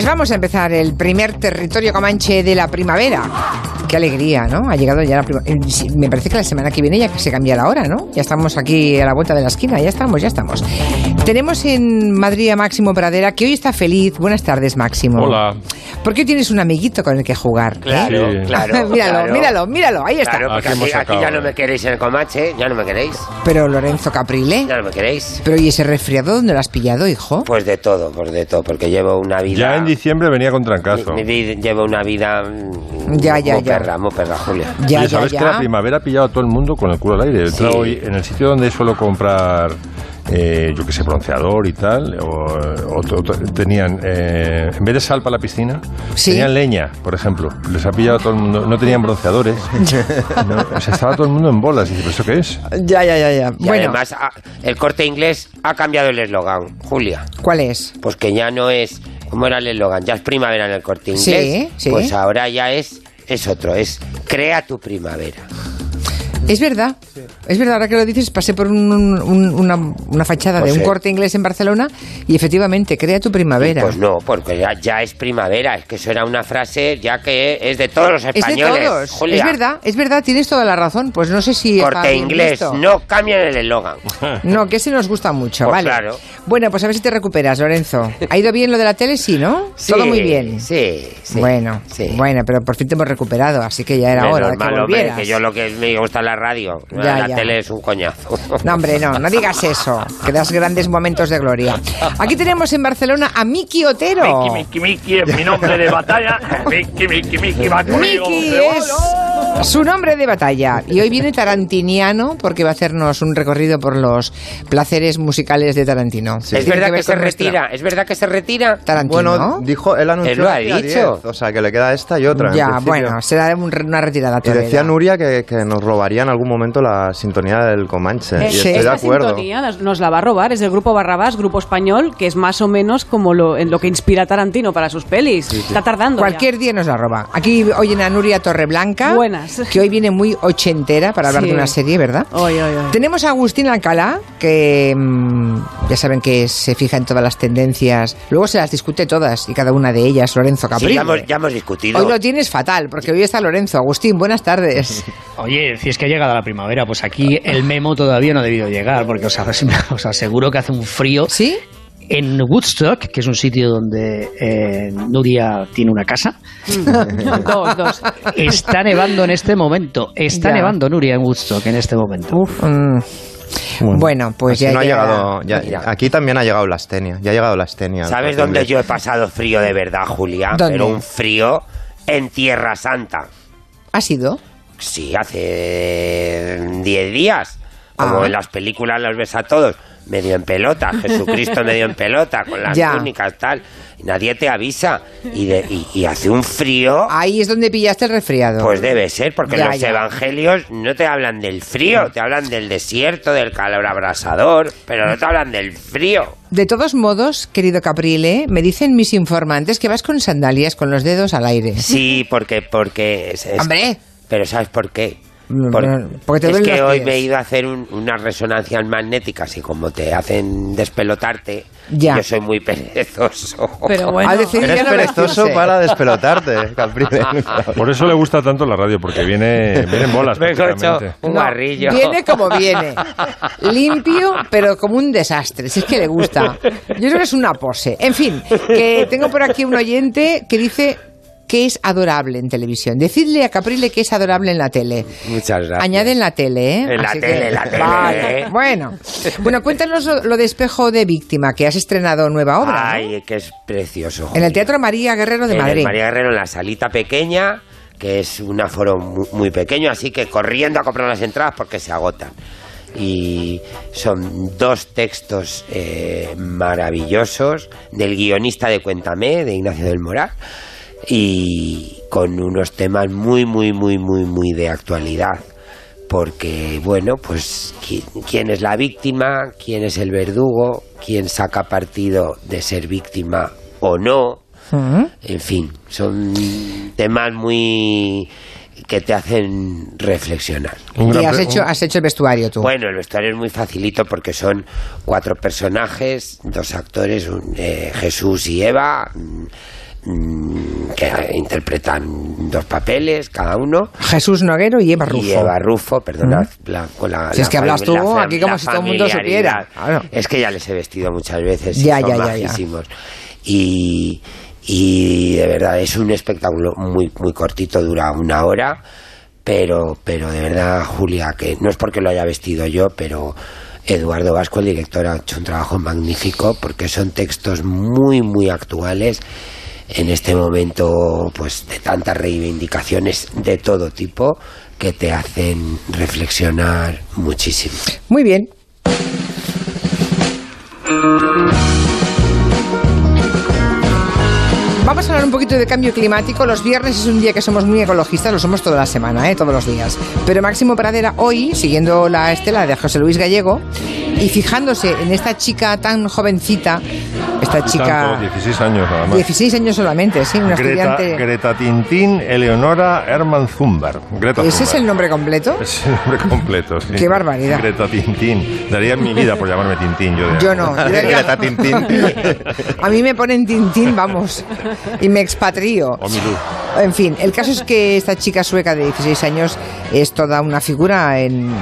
Pues vamos a empezar el primer territorio comanche de la primavera. Qué alegría, ¿no? Ha llegado ya la primavera. Me parece que la semana que viene ya se cambia la hora, ¿no? Ya estamos aquí a la vuelta de la esquina, ya estamos, ya estamos. Tenemos en Madrid a Máximo Pradera, que hoy está feliz. Buenas tardes, Máximo. Hola. ¿Por qué tienes un amiguito con el que jugar? ¿eh? Claro, Sí. claro. míralo, claro. míralo, míralo, ahí está. Claro, porque Aquí aquí, sacado, ya no eh. me queréis en el Comanche, ya no me queréis, Pero Lorenzo Caprile. ya no me queréis. Pero ¿y ese resfriado dónde lo has pillado, hijo? Pues de todo, pues de todo, porque llevo una vida... Ya en diciembre venía con trancazo. mi- mi vida- llevo una vida... Ya, ya, muy ya. perra, muy perra, Julia. Ya, Oye, ya, ¿sabes ya. que la primavera ha pillado a todo el mundo con el culo al aire? Sí. hoy en el sitio donde suelo comprar, eh, yo qué sé, bronceador y tal, o, tenían, eh, en vez de sal para la piscina, Sí. tenían leña, por ejemplo. Les ha pillado a todo el mundo, no tenían bronceadores. No, o sea, estaba todo el mundo en bolas. Y dice, ¿pero eso qué es? Ya, ya, ya, ya. Y Bueno, además, ah, el corte inglés ha cambiado el eslogan, Julia. ¿cuál es? Pues que ya no es... ¿Cómo era el eslogan? Ya es primavera en el corte Sí, inglés. sí. Pues ahora ya es, es otro, es crea tu primavera. Es verdad, es verdad, ahora que lo dices, pasé por un- un- una, una fachada Pues de un sí. corte inglés en Barcelona y efectivamente, crea tu primavera. Pues no, porque ya, ya es primavera. Es que eso era una frase ya que es de todos los es de españoles. todos, Julia. es verdad, es verdad, tienes toda la razón. Pues no sé si... Corte inglés, visto. no cambian el eslogan. No, que ese nos gusta mucho, Pues vale. claro. Bueno, pues a ver si te recuperas, Lorenzo. ¿Ha ido bien lo de la tele? Sí, ¿no? Sí, Todo muy bien. Sí, sí. bueno, sí. bueno, pero por fin te hemos recuperado, así que ya era Menos hora de que mal, hombre, volvieras. que yo lo que me gusta es la radio. Ya, la ya. Tele es un coñazo. No, hombre, no, no digas eso, que das grandes momentos de gloria. Aquí tenemos en Barcelona a Miki Otero. Miki, Miki, Miki es mi nombre de batalla. Miki, Miki, Miki va conmigo. Miki es su nombre de batalla. Y hoy viene Tarantiniano porque va a hacernos un recorrido por los placeres musicales de Tarantino. Es Tiene verdad que, ver se nuestra- retira, es verdad que se retira. Tarantino. Bueno, dijo, él anunció Él lo ha que dicho. 10, o sea, que le queda esta y otra. ya, bueno, será una retirada Y decía Nuria que, que nos robaría en algún momento la sintonía del Comanche. Eh, y sí. estoy de Esta acuerdo. sintonía nos, la va a robar, es del grupo Barrabás, grupo español, que es más o menos como lo, en lo que inspira Tarantino para sus pelis. Está tardando. ya. Cualquier día nos la roba. Aquí oyen a Nuria Torreblanca, Buenas. que hoy viene muy ochentera para hablar Sí. de una serie, ¿verdad? Oy, oy, oy. Tenemos a Agustín Alcalá, que mm, ya saben que se fija en todas las tendencias. Luego se las discute todas y cada una de ellas, Lorenzo Sí, Capri. ya, hemos, ya hemos discutido. Hoy lo tienes fatal, porque hoy está Lorenzo. Agustín, buenas tardes. Oye, si es que ha llegado la primavera, pues aquí el memo todavía no ha debido llegar, porque os, os aseguro que hace un frío. ¿Sí? En Woodstock, que es un sitio donde eh, Nuria tiene una casa, Dos, dos. está nevando en este momento. Está Ya. nevando Nuria en Woodstock en este momento. Mm, Bueno, pues ya no ha llegado, ya- aquí también ha llegado la astenia. Ya ha llegado la astenia. ¿Sabes dónde yo he pasado frío de verdad, Julia? ¿Dónde? Pero un frío en Tierra Santa. ¿Ha sido? Sí, hace 10 días. Como Ah. en las películas los ves a todos, medio en pelota, Jesucristo medio en pelota, con las Ya. túnicas, tal. Y nadie te avisa. Y, de- y- y hace un frío, Ahí es donde pillaste el resfriado. pues debe ser, porque Ya, los ya. evangelios no te hablan del frío, te hablan del desierto, del calor abrasador, pero no te hablan del frío. De todos modos, querido Caprile, me dicen mis informantes que vas con sandalias con los dedos al aire. Sí, porque, porque es, es- Hombre. Pero ¿sabes por qué? Por- porque te es que hoy pies. me he ido a hacer un- unas resonancias magnéticas y como te hacen despelotarte, Ya. yo soy muy perezoso. Pero bueno. Eres perezoso para despelotarte, Caprile. Por eso le gusta tanto la radio, porque viene, viene en bolas. Me un No, barrillo. Viene como viene. Limpio, pero como un desastre. Si es que le gusta. Yo creo que es una pose. En fin, que tengo por aquí un oyente que dice que es adorable en televisión. Decidle a Caprile que es adorable en la tele. Muchas gracias. Añade en la tele, ¿eh? En la Así tele, que- en la tele, Vale, ¿eh? Bueno. Bueno, cuéntanos lo, de Espejo de Víctima, que has estrenado nueva obra. ¿no? Ay, que es precioso. En el Teatro María Guerrero de En el Madrid. María Guerrero, en la salita pequeña, que es un aforo muy, muy pequeño, así que corriendo a comprar las entradas porque se agotan. Y son dos textos eh, maravillosos del guionista de Cuéntame, de Ignacio del Moral, y con unos temas muy, muy, muy, muy, muy de actualidad. Porque, bueno, pues, ¿qui- ¿quién es la víctima? ¿Quién es el verdugo? ¿Quién saca partido de ser víctima o no? En fin, son temas muy que te hacen reflexionar. Y has hecho, has hecho el vestuario tú. Bueno, el vestuario es muy facilito porque son cuatro personajes, dos actores, un, eh, Jesús y Eva, que interpretan dos papeles cada uno. Jesús Noguero y Eva Rufo. Y Eva Rufo, perdona, la- con la, Si es que hablas tú aquí como si todo el mundo supiera. Claro. Es que ya les he vestido muchas veces y Ya, son ya, ya. Y, y de verdad es un espectáculo muy, muy cortito, dura una hora, pero, pero de verdad, Julia, que no es porque lo haya vestido yo, pero Eduardo Vasco, el director, ha hecho un trabajo magnífico porque son textos muy, muy actuales en este momento pues de tantas reivindicaciones de todo tipo que te hacen reflexionar muchísimo. Muy bien. Vamos a hablar un poquito de cambio climático. Los viernes es un día que somos muy ecologistas, lo somos toda la semana, ¿eh? todos los días. Pero Máximo Pradera hoy, siguiendo la estela de José Luis Gallego y fijándose en esta chica tan jovencita, esta chica... tanto, 16 años nada más. 16 años solamente, sí, una Greta, estudiante... Greta Tintín Eleonora Hermann Zumber. Greta ¿Ese es el nombre completo? Es el nombre completo, sí. Qué barbaridad. Greta Tintín. Daría mi vida por llamarme Tintín. Yo, Yo no. yo Greta Tintín. A mí me ponen Tintín, vamos, y me expatrío. O mi luz. En fin, el caso es que esta chica sueca de 16 años es toda una figura. En, eh,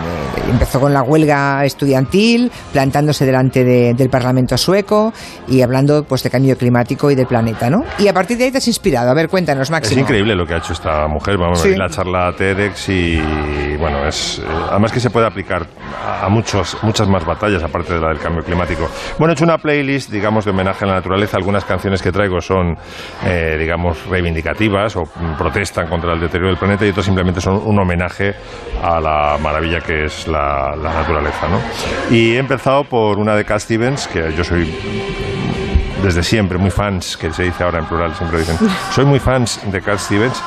empezó con la huelga estudiantil, plantándose delante de- del Parlamento sueco y hablando pues de cambio climático y del planeta, ¿no? Y a partir de ahí te has inspirado. A ver, cuéntanos, Es Máximo. increíble lo que ha hecho esta mujer. Vamos Sí. a ver la charla TEDx y bueno, es eh, además que se puede aplicar a, a muchos, muchas más batallas aparte de la del cambio climático. Bueno, he hecho una playlist, digamos, de homenaje a la naturaleza. Algunas canciones que traigo son, eh, digamos, reivindicativas o mm, protestan contra el deterioro del planeta y otras simplemente son un homenaje a la maravilla que es la, la naturaleza, ¿no? Y he empezado por una de Cat Stevens, que yo soy desde siempre, muy fans, que se dice ahora en plural, siempre dicen, soy muy fans de Cat Stevens,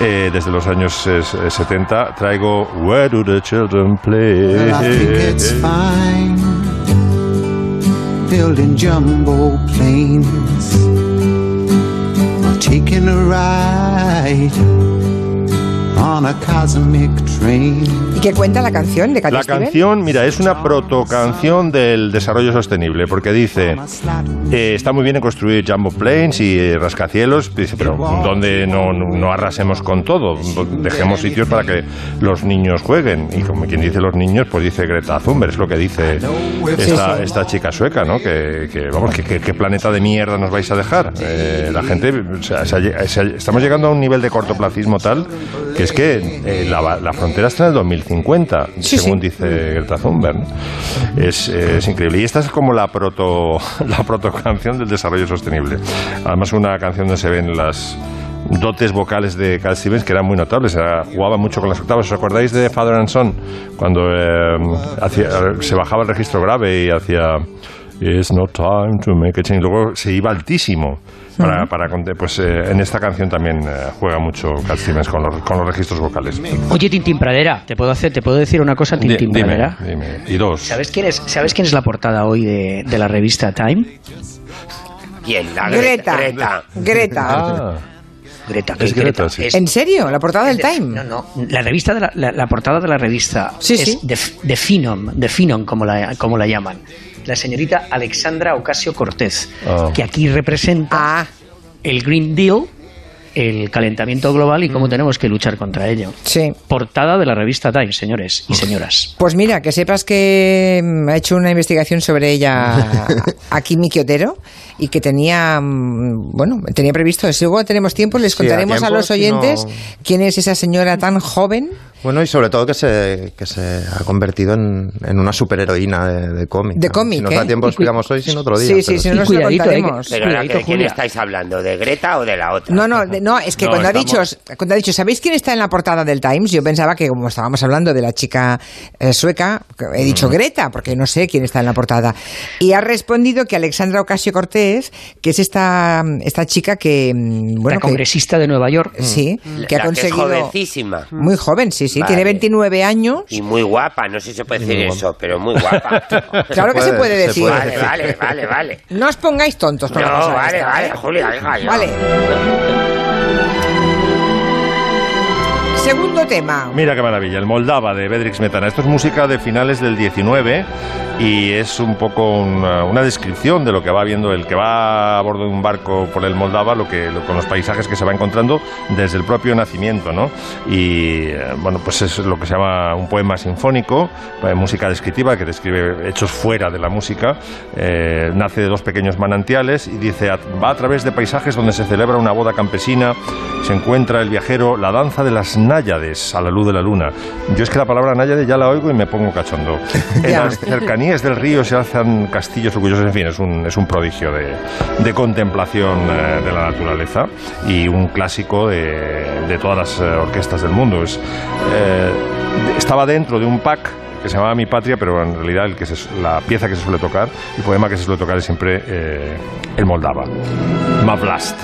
eh, desde los años eh, 70, traigo Where do the children play? Well, I think it's fine. Building jumbo planes. Taking a ride ¿Y qué cuenta la canción de Cat La canción, mira, es una protocanción del desarrollo sostenible, porque dice, eh, está muy bien en construir jumbo planes y eh, rascacielos, dice, pero ¿dónde no, no arrasemos con todo? Dejemos sitios para que los niños jueguen. Y como quien dice los niños, pues dice Greta Thunberg, es lo que dice esta, esta chica sueca, ¿no? Que, que, vamos, que, que- qué planeta de mierda nos vais a dejar. Eh, la gente, o sea, estamos llegando a un nivel de cortoplacismo tal que es que eh, la, la frontera está en el 2050, Sí, según sí. dice Greta Thunberg. ¿no? Es, es increíble. Y esta es como la proto la proto canción del desarrollo sostenible. Además, una canción donde se ven las dotes vocales de Cat Stevens que eran muy notables. Era- jugaba mucho con las octavas. ¿Os acordáis de Father and Son? Cuando eh, hacía- se bajaba el registro grave y hacía... It's no time to make a change. Luego se iba altísimo. Para, para pues eh, en esta canción también eh, juega mucho Cat Stevens con los, con los registros vocales. Oye, Tintín Pradera, ¿te puedo, hacer, ¿te puedo decir una cosa, Tintín dime, Pradera? dime. Y dos. ¿Sabes quién, es, ¿Sabes quién es la portada hoy de, de la revista Time? ¿Quién? La Greta. Greta. Greta. Ah, Greta. Es que Greta, sí. es- ¿En serio? ¿La portada del de- Time? No, no. La revista de la, la- la portada de la revista Sí, es sí. de, de Phenom, de Phenom, como la, como la llaman. La señorita Alexandra Ocasio Cortez, Ah. que aquí representa Ah, el Green Deal, el calentamiento global y cómo tenemos que luchar contra ello. sí. Portada de la revista Time, señores y señoras. Pues mira, que sepas que mm, ha hecho una investigación sobre ella aquí Miki Otero y que tenía, mm, bueno, tenía previsto, si luego tenemos tiempo, les Sí, contaremos a, tiempo, los si oyentes no- quién es esa señora tan joven. Bueno, y sobre todo que se, que se ha convertido en, en una superheroína de, de cómic. De ¿no? cómic, Si nos ¿eh? da tiempo, Y cu- explicamos hoy, sin otro día. Sí, sí, sí, no nos lo Cuidadito, eh, que-. Pero ahora, ¿de quién estáis hablando? ¿De Greta o de la otra? No, no, de- no, es que No, cuando, ha dicho, cuando ha dicho, ¿sabéis quién está en la portada del Times? Yo pensaba que como estábamos hablando de la chica eh, sueca, que he dicho Greta, porque no sé quién está en la portada. Y ha respondido que Alexandra Ocasio Cortés, que es esta, esta chica que, mm, bueno, la que- congresista de Nueva York. sí, La que ha que es conseguido... jovencísima. Muy joven, sí, sí, Vale. tiene 29 años. Y muy guapa, no sé si se puede decir eso, pero muy guapa. Claro que se puede, se decir. puede. Vale, vale, vale, vale. No os pongáis tontos con No, la cosa vale, esta, vale, ¿eh? Julia, venga. Vale. Segundo tema. Mira qué maravilla, el Moldava de Bedrix Smetana. Esto es música de finales del 19 y es un poco una, una descripción de lo que va viendo el que va a bordo de un barco por el Moldava, lo que, con los paisajes que se va encontrando desde el propio nacimiento, ¿no? Y eh, bueno, pues es lo que se llama un poema sinfónico, eh, música descriptiva que describe hechos fuera de la música. Eh, nace de dos pequeños manantiales y dice "A- va a través de paisajes donde se celebra una boda campesina, se encuentra el viajero la danza de las náyades a la luz de la luna. Yo es que la palabra náyade ya la oigo y me pongo cachondo. En las cercanías del río se alzan castillos orgullosos, en fin, es un, es un prodigio de, de contemplación eh, de la naturaleza y un clásico de, de todas las eh, orquestas del mundo. Es, eh, estaba dentro de un pack que se llamaba Mi Patria, pero en realidad el que se- la pieza que se suele tocar, el poema que se suele tocar es siempre eh, el Moldava, Mavlast.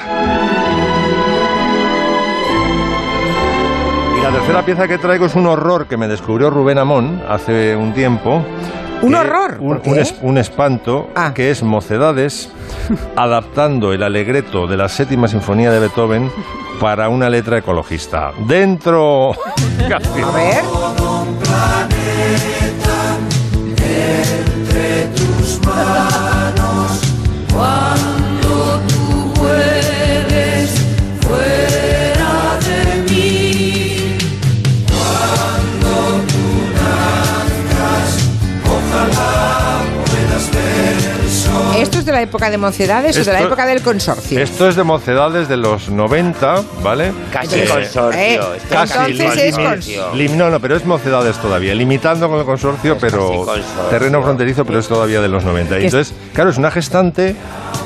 La tercera pieza que traigo es un horror que me descubrió Rubén Amón hace un tiempo. ¿Un horror? Un, ¿Por qué? un es- un espanto Ah. que es Mocedades adaptando el alegreto de la séptima sinfonía de Beethoven para una letra ecologista. Dentro. A ver. ¿Esto es de la época de mocedades o de la época del consorcio? Esto es de Mocedades de los 90, ¿vale? Casi Eh, consorcio. eh, es Casi, entonces es consorcio. Lim- no, no, pero es Mocedades todavía, limitando con el consorcio, pero casi consorcio. terreno fronterizo, pero es todavía de los 90. Y Que es- entonces, claro, es una gestante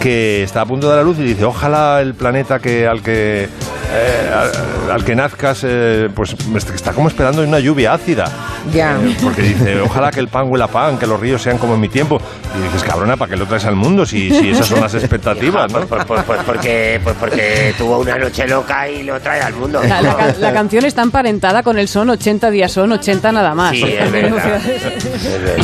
que está a punto de dar a luz y dice, ojalá el planeta que al que eh, al, al que nazcas, eh, pues está como esperando una lluvia ácida. Ya. Eh, porque dice, ojalá que el pan huela a pan, que los ríos sean como en mi tiempo. Y dices, cabrona, ¿para qué lo traes al mundo si, si esas son las expectativas, no? pues, pues- pues porque, pues porque tuvo una noche loca y lo trae al mundo. La, la la canción está emparentada con el son 80 días son 80 nada más. Sí, es verdad.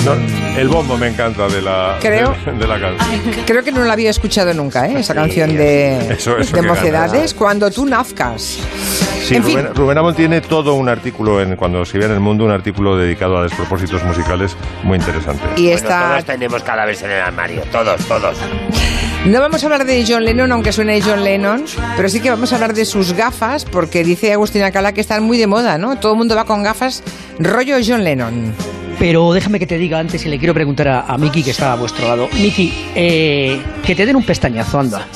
No, el bombo me encanta de la, Creo- de, de la canción. Creo que no la había escuchado nunca, ¿eh? Esa canción de, Eso- eso de mocedades. Cuando tú nazcas. Sí, En fin. Rubén, Rubén Amón tiene todo un artículo, en, cuando se ve en el mundo, un artículo dedicado a despropósitos musicales muy interesante. Y Bueno, esta. todos tenemos cadáveres en el armario, todos, todos. No vamos a hablar de John Lennon, aunque suene John Lennon, pero sí que vamos a hablar de sus gafas, porque dice Agustina Cala que están muy de moda, ¿no? Todo el mundo va con gafas rollo John Lennon. Pero déjame que te diga antes y le quiero preguntar a, a Miki que está a vuestro lado. Miki, eh, que te den un pestañazo, anda.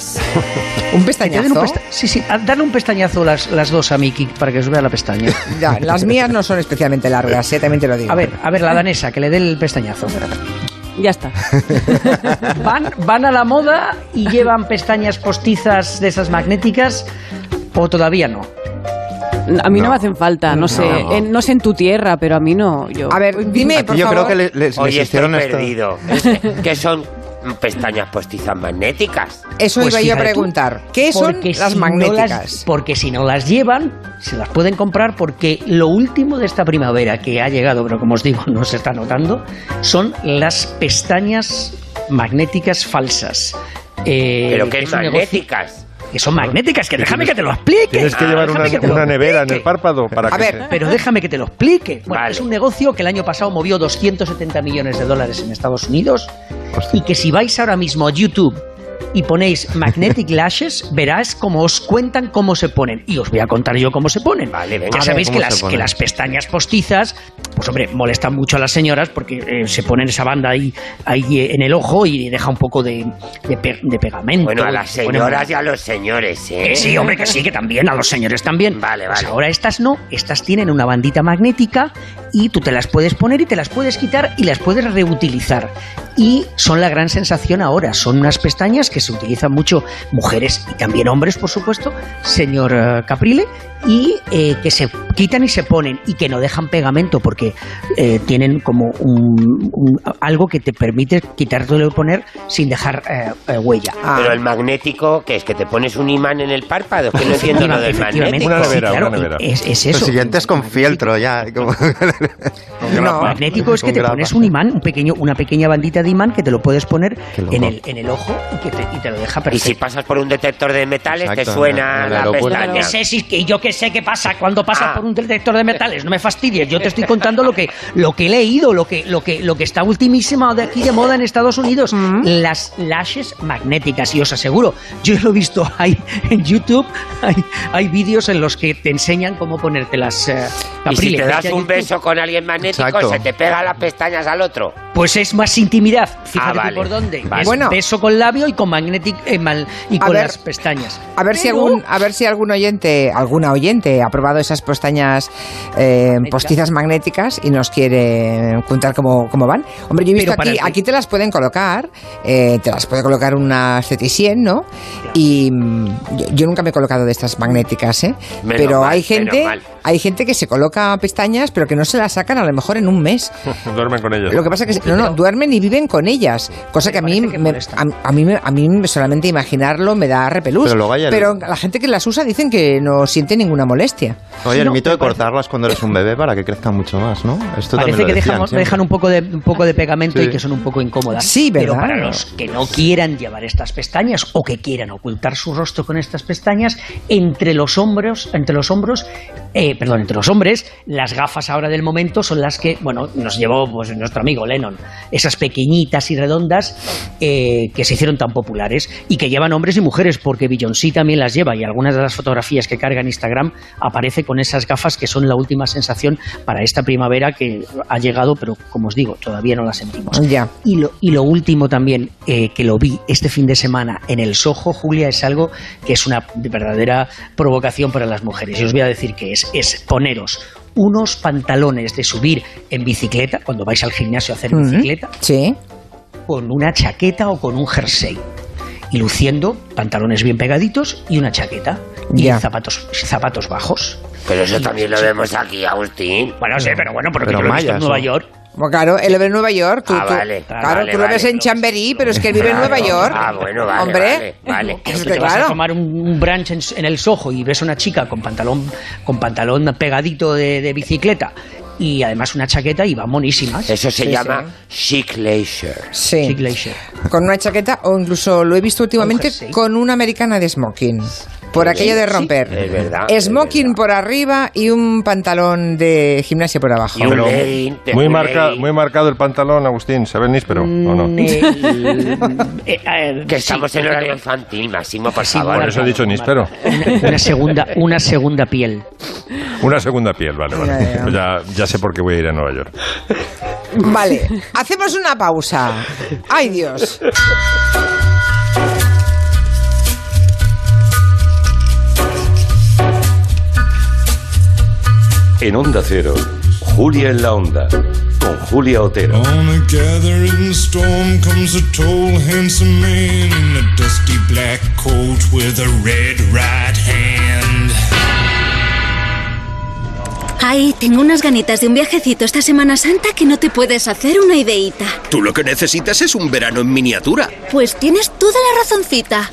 Un un pestañazo. pesta- sí, sí, a- darle un pestañazo las, las dos a Miki para que os vea la pestaña. Ya, las mías no son especialmente largas, ¿eh? también te lo digo. A ver, a ver, la danesa, que le dé el pestañazo. Ya está. ¿Van, van a la moda y llevan pestañas postizas de esas magnéticas o todavía no? A mí no, me hacen falta, no, sé, en, no sé en tu tierra, pero a mí no. Yo, A ver, dime, Aquí por yo favor. creo que le- les, les Oye, estoy hicieron esto. perdido. ¿Qué son pestañas postizas magnéticas? Eso Pues iba yo a tú, preguntar. ¿Qué son Porque las si no magnéticas? las- porque si no las llevan, se las pueden comprar porque lo último de esta primavera que ha llegado, pero como os digo, no se está notando, son las pestañas magnéticas falsas. Eh, ¿Pero que es un negocio- magnéticas? Que son magnéticas, que déjame que te lo explique. Tienes que Ah, llevar una, que nevera en el párpado para A que ver. se- Pero déjame que te lo explique. Bueno, Vale. es un negocio que el año pasado movió 270 millones de dólares en Estados Unidos y que si vais ahora mismo a YouTube y ponéis Magnetic Lashes, verás cómo os cuentan cómo se ponen. Y os voy a contar yo cómo se ponen. Vale, venga. ya sabéis que ¿cómo se las, que las pestañas postizas, pues hombre, molestan mucho a las señoras porque eh, se ponen esa banda ahí, ahí eh, en el ojo y deja un poco de, de pe- de pegamento. Bueno, a las se ponen- señoras y a los señores, ¿eh? que sí, hombre, que sí, que también, a los señores también. Vale, Pues vale. ahora estas no, estas tienen una bandita magnética y tú te las puedes poner y te las puedes quitar y las puedes reutilizar. Y son la gran sensación ahora, son unas pestañas que se utilizan mucho mujeres y también hombres, por supuesto, señor eh, Caprile, y eh, que se quitan y se ponen y que no dejan pegamento porque eh, tienen como un, un- algo que te permite quitártelo y poner sin dejar eh, eh, huella. Ah. Pero el magnético, que es que te pones un imán en el párpado, que no entiendo lo del Efectivamente, magnético. Una nevera, sí, claro, una nevera. Es, es Lo eso. siguiente es con fieltro ya. como- No. Magnético es que te pones un imán, un pequeño, una pequeña bandita de imán que te lo puedes poner en el, en el ojo y, que te, y te lo deja Y perfecto. si pasas por un detector de metales, te suena en el la aeropuerto. pestaña. Que yo que sé qué pasa cuando pasa Ah. por un detector de metales, no me fastidies. Yo te estoy contando lo que, lo que he leído, lo que, lo, que, lo que está ultimísimo de aquí de moda en Estados Unidos. Mm. Las lashes magnéticas. Y os aseguro, yo lo he visto ahí en YouTube, hay, hay vídeos en los que te enseñan cómo ponerte las eh, Y si te das un YouTube. beso con alguien magnético, Exacto. se te pega las pestañas al otro. Pues es más intimidad. Fíjate Ah, vale. por dónde. Vale. Es Bueno. beso con labio y con magnetic eh, mal- y A con ver. las pestañas. A ver si algún, a ver si algún oyente, alguna oyente ha probado esas pestañas eh, postizas magnéticas y nos quiere contar cómo, cómo van. Hombre, yo he visto Pero aquí, aquí te las pueden colocar, eh, te las puede colocar una ceticien, ¿no? Y mm, yo, yo nunca me he colocado de estas magnéticas, ¿eh? Menos pero mal, hay gente, hay gente que se coloca pestañas, pero que no se las sacan a lo mejor en un mes. Duermen con ellos. Lo que pasa es que no, no, duermen y viven con ellas, cosa que a mí, que me- a, a mí, me- a mí me- solamente imaginarlo me da repelús. Pero luego hay el- Pero la gente que las usa dicen que no siente ninguna molestia. Oye, el no, mito de parece- cortarlas cuando eres un bebé para que crezcan mucho más, ¿no? Esto Parece lo que decían dejan, un poco de un poco de pegamento Sí. y que son un poco incómodas. Sí, Pero ¿verdad? para los que no quieran llevar estas pestañas o que quieran ocultar su rostro con estas pestañas, entre los hombros, entre los hombros, eh, perdón, entre los hombres, las gafas ahora del momento son las que, bueno, nos llevó pues nuestro amigo Lennon, esas pequeñitas y redondas eh, que se hicieron tan populares y que llevan hombres y mujeres, porque Beyoncé también las lleva y algunas de las fotografías que carga en Instagram aparece con esas gafas que son la última sensación para esta primavera que ha llegado, pero como os digo, todavía no la sentimos. Ya. Y lo, y lo último también, eh, que lo vi este fin de semana en el Soho, Julia, es algo que es una verdadera provocación para las mujeres. Y os voy a decir que es, es poneros unos pantalones de subir en bicicleta, cuando vais al gimnasio a hacer bicicleta, Sí. con una chaqueta o con un jersey. Y luciendo pantalones bien pegaditos y una chaqueta. Y zapatos, zapatos bajos. Pero eso también lo vemos aquí, Agustín. Bueno, sé, pero bueno, porque Pero yo lo he visto en Nueva ¿no? York. Bueno, claro, él lo ve en Nueva York. Tú, Ah, tú- vale, claro, vale, tú lo ves vale. en Chamberí, pero es que él vive en Claro. Nueva York. Ah, bueno, vale, Hombre, vale, vale. es Tú que te vas a claro. tomar un, un brunch en, en el Soho y ves una chica con pantalón, con pantalón pegadito de, de bicicleta y además una chaqueta y van monísimas. Eso se Sí, llama chic leisure. Sí. Chic leisure. Con una chaqueta o incluso lo he visto últimamente con una americana de smoking. Por aquello de romper. es verdad, es Smoking verdad. por arriba y un pantalón de gimnasia por abajo. Y un Pero legging, de Muy, marca, muy marcado el pantalón, Agustín. ¿Se ve el níspero o no? Eh, Que sí, estamos en horario infantil, Máximo, por Sí, favor. Por eso he dicho níspero. Una, una segunda, una segunda piel. Una segunda piel, vale, vale. Ya, ya. Pues ya, ya sé por qué voy a ir a Nueva York. Vale, hacemos una pausa. ¡Ay, Dios! En Onda Cero, Julia en la Onda, con Julia Otero. On a gathering storm comes a tall, handsome man in a dusty black coat with a red right hand. Ay, tengo unas ganitas de un viajecito esta Semana Santa que no te puedes hacer una ideita. Tú lo que necesitas es un verano en miniatura. Pues tienes toda la razoncita.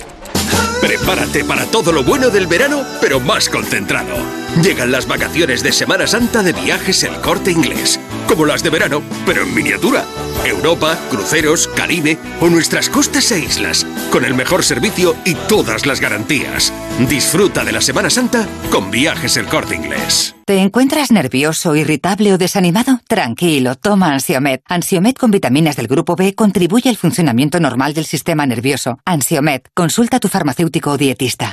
Prepárate para todo lo bueno del verano, pero más concentrado. Llegan las vacaciones de Semana Santa de viajes El Corte Inglés. Como las de verano, pero en miniatura. Europa, cruceros, Caribe o nuestras costas e islas. Con el mejor servicio y todas las garantías. Disfruta de la Semana Santa con viajes El Corte Inglés. ¿Te encuentras nervioso, irritable o desanimado? Tranquilo, toma Ansiomet. Ansiomet con vitaminas del grupo B contribuye al funcionamiento normal del sistema nervioso. Ansiomet, consulta a tu farmacéutico o dietista.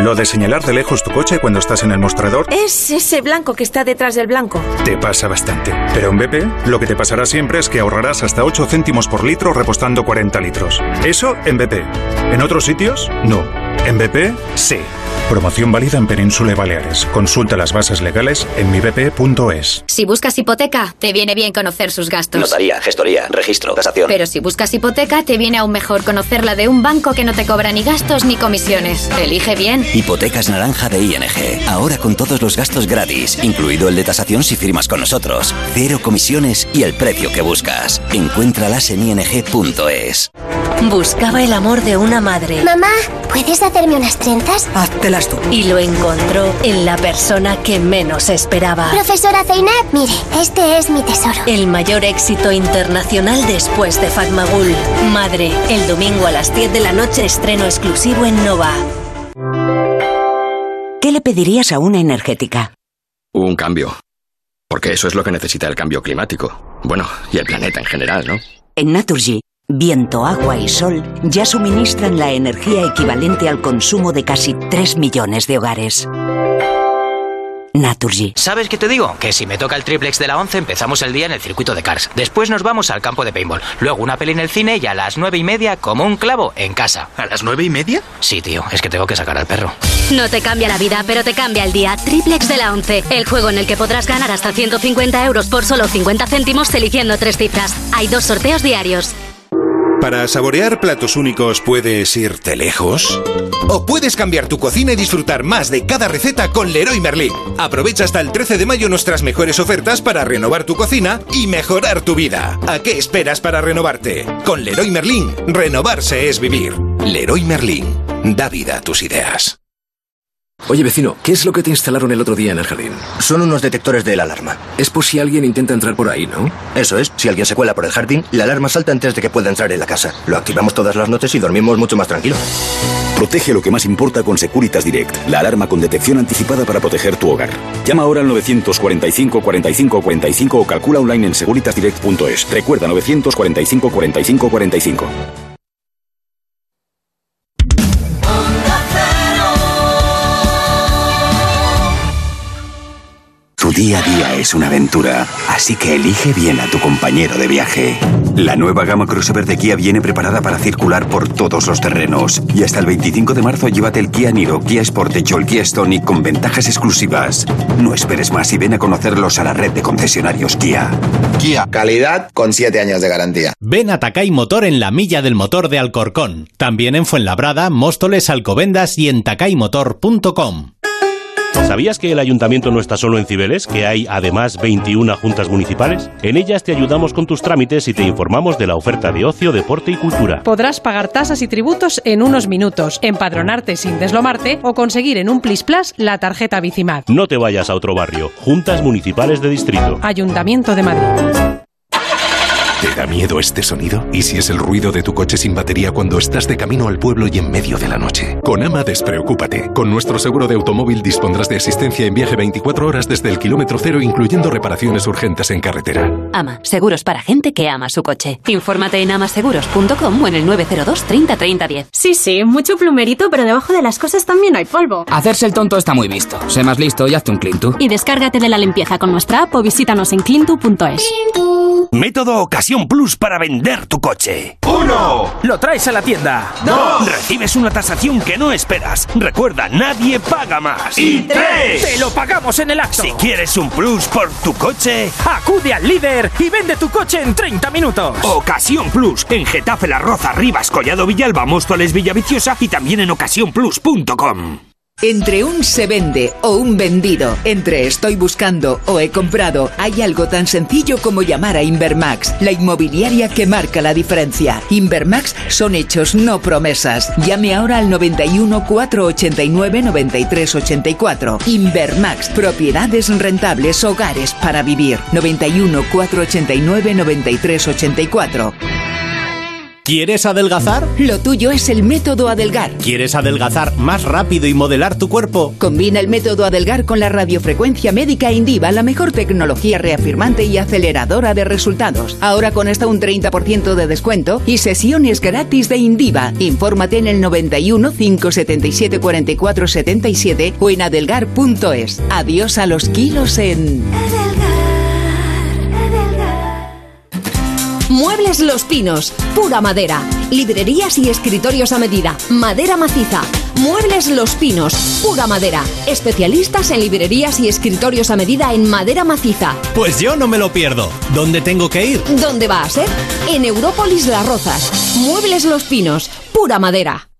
Lo de señalar de lejos tu coche cuando estás en el mostrador Es ese blanco que está detrás del blanco. te pasa bastante. Pero en BP, lo que te pasará siempre es que ahorrarás hasta 8 céntimos por litro repostando 40 litros. Eso en BP. En otros sitios, no. En BP, sí. Promoción válida en Península y Baleares. Consulta las bases legales en mibp.es. Si buscas hipoteca, te viene bien conocer sus gastos. Notaría, gestoría, registro, tasación. Pero si buscas hipoteca, te viene aún mejor conocerla de un banco que no te cobra ni gastos ni comisiones. Elige bien. Hipotecas naranja de ING. Ahora con todos los gastos gratis, incluido el de tasación si firmas con nosotros. Cero comisiones y el precio que buscas. Encuéntralas en ing.es. Buscaba el amor de una madre. Mamá, ¿puedes hacerme unas trenzas? Tú. Y lo encontró en la persona que menos esperaba. Profesora Zeynep, mire, este es mi tesoro. El mayor éxito internacional después de Fatmagul. Madre, el domingo a las 10 de la noche estreno exclusivo en Nova. ¿Qué le pedirías a una energética? Un cambio. Porque eso es lo que necesita el cambio climático. Bueno, y el planeta en general, ¿no? En Naturgy, viento, agua y sol ya suministran la energía equivalente al consumo de casi 3 millones de hogares. Naturgy. ¿Sabes qué te digo? Que si me toca el triplex de la 11 empezamos el día en el circuito de Cars. Después nos vamos al campo de paintball. Luego una peli en el cine y a las nueve y media, como un clavo, en casa. ¿A las nueve y media? Sí, tío, es que tengo que sacar al perro. No te cambia la vida, pero te cambia el día. Triplex de la 11. El juego en el que podrás ganar hasta 150 euros por solo 50 céntimos eligiendo tres cifras. Hay dos sorteos diarios. Para saborear platos únicos puedes irte lejos. O puedes cambiar tu cocina y disfrutar más de cada receta con Leroy Merlin. Aprovecha hasta el 13 de mayo nuestras mejores ofertas para renovar tu cocina y mejorar tu vida. ¿A qué esperas para renovarte? Con Leroy Merlin, renovarse es vivir. Leroy Merlin, da vida a tus ideas. Oye vecino, ¿qué es lo que te instalaron el otro día en el jardín? Son unos detectores de la alarma. Es por si alguien intenta entrar por ahí, ¿no? Eso es, si alguien se cuela por el jardín, la alarma salta antes de que pueda entrar en la casa. Lo activamos todas las noches y dormimos mucho más tranquilos. Protege lo que más importa con Securitas Direct, la alarma con detección anticipada para proteger tu hogar. Llama ahora al 945 45 45 o calcula online en securitasdirect.es. Recuerda 945 45 45. Día a día es una aventura, así que elige bien a tu compañero de viaje. La nueva gama crossover de Kia viene preparada para circular por todos los terrenos. Y hasta el 25 de marzo llévate el Kia Niro, Kia Sportage o el Kia Stonic con ventajas exclusivas. No esperes más y ven a conocerlos a la red de concesionarios Kia. Kia, calidad con 7 años de garantía. Ven a Takay Motor en la milla del motor de Alcorcón. También en Fuenlabrada, Móstoles, Alcobendas y en takaymotor.com. ¿Sabías que el ayuntamiento no está solo en Cibeles, que hay además 21 juntas municipales? En ellas te ayudamos con tus trámites y te informamos de la oferta de ocio, deporte y cultura. Podrás pagar tasas y tributos en unos minutos, empadronarte sin deslomarte o conseguir en un Plis Plus la tarjeta Bicimat. No te vayas a otro barrio. Juntas municipales de distrito. Ayuntamiento de Madrid. ¿Te da miedo este sonido? ¿Y si es el ruido de tu coche sin batería cuando estás de camino al pueblo y en medio de la noche? Con Ama despreocúpate. Con nuestro seguro de automóvil dispondrás de asistencia en viaje 24 horas desde el kilómetro cero, incluyendo reparaciones urgentes en carretera. Ama, seguros para gente que ama su coche. Infórmate en amaseguros.com o en el 902 30 30 10. Sí, sí, mucho plumerito, pero debajo de las cosas también hay polvo. Hacerse el tonto está muy visto. Sé más listo y hazte un Clintu. Y descárgate de la limpieza con nuestra app o visítanos en clintu.es. Método Ocasión Plus para vender tu coche. ¡Uno! Lo traes a la tienda. ¡Dos! Recibes una tasación que no esperas. Recuerda, nadie paga más. ¡Y tres! ¡Te lo pagamos en el acto! Si quieres un plus por tu coche, acude al líder y vende tu coche en 30 minutos. Ocasión Plus en Getafe La Roza, Rivas, Collado Villalba, Móstoles, Villaviciosa y también en ocasiónplus.com. Entre un se vende o un vendido, entre estoy buscando o he comprado, hay algo tan sencillo como llamar a Invermax, la inmobiliaria que marca la diferencia. Invermax son hechos, no promesas. Llame ahora al 91 489 93 84. Invermax, propiedades rentables, hogares para vivir. 91 489 93 84. ¿Quieres adelgazar? Lo tuyo es el método Adelgar. ¿Quieres adelgazar más rápido y modelar tu cuerpo? Combina el método Adelgar con la radiofrecuencia médica Indiva, la mejor tecnología reafirmante y aceleradora de resultados. Ahora con hasta un 30% de descuento y sesiones gratis de Indiva. Infórmate en el 91 577 44 77 o en adelgar.es. Adiós a los kilos en Muebles Los Pinos, pura madera. Librerías y escritorios a medida, madera maciza. Muebles Los Pinos, pura madera. Especialistas en librerías y escritorios a medida en madera maciza. Pues yo no me lo pierdo. ¿Dónde tengo que ir? ¿Dónde va a ser? En Európolis Las Rozas. Muebles Los Pinos, pura madera.